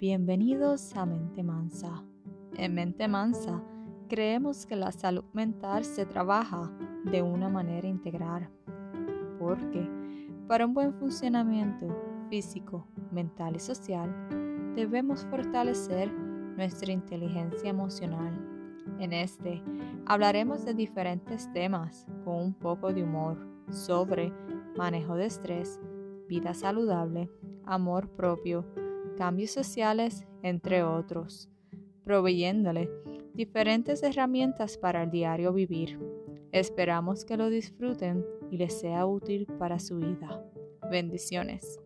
Bienvenidos a Mente Mansa. En Mente Mansa creemos que la salud mental se trabaja de una manera integral, porque para un buen funcionamiento físico, mental y social, debemos fortalecer nuestra inteligencia emocional. En este hablaremos de diferentes temas con un poco de humor sobre manejo de estrés, vida saludable, amor propio, cambios sociales, entre otros, proveyéndole diferentes herramientas para el diario vivir. Esperamos que lo disfruten y les sea útil para su vida. Bendiciones.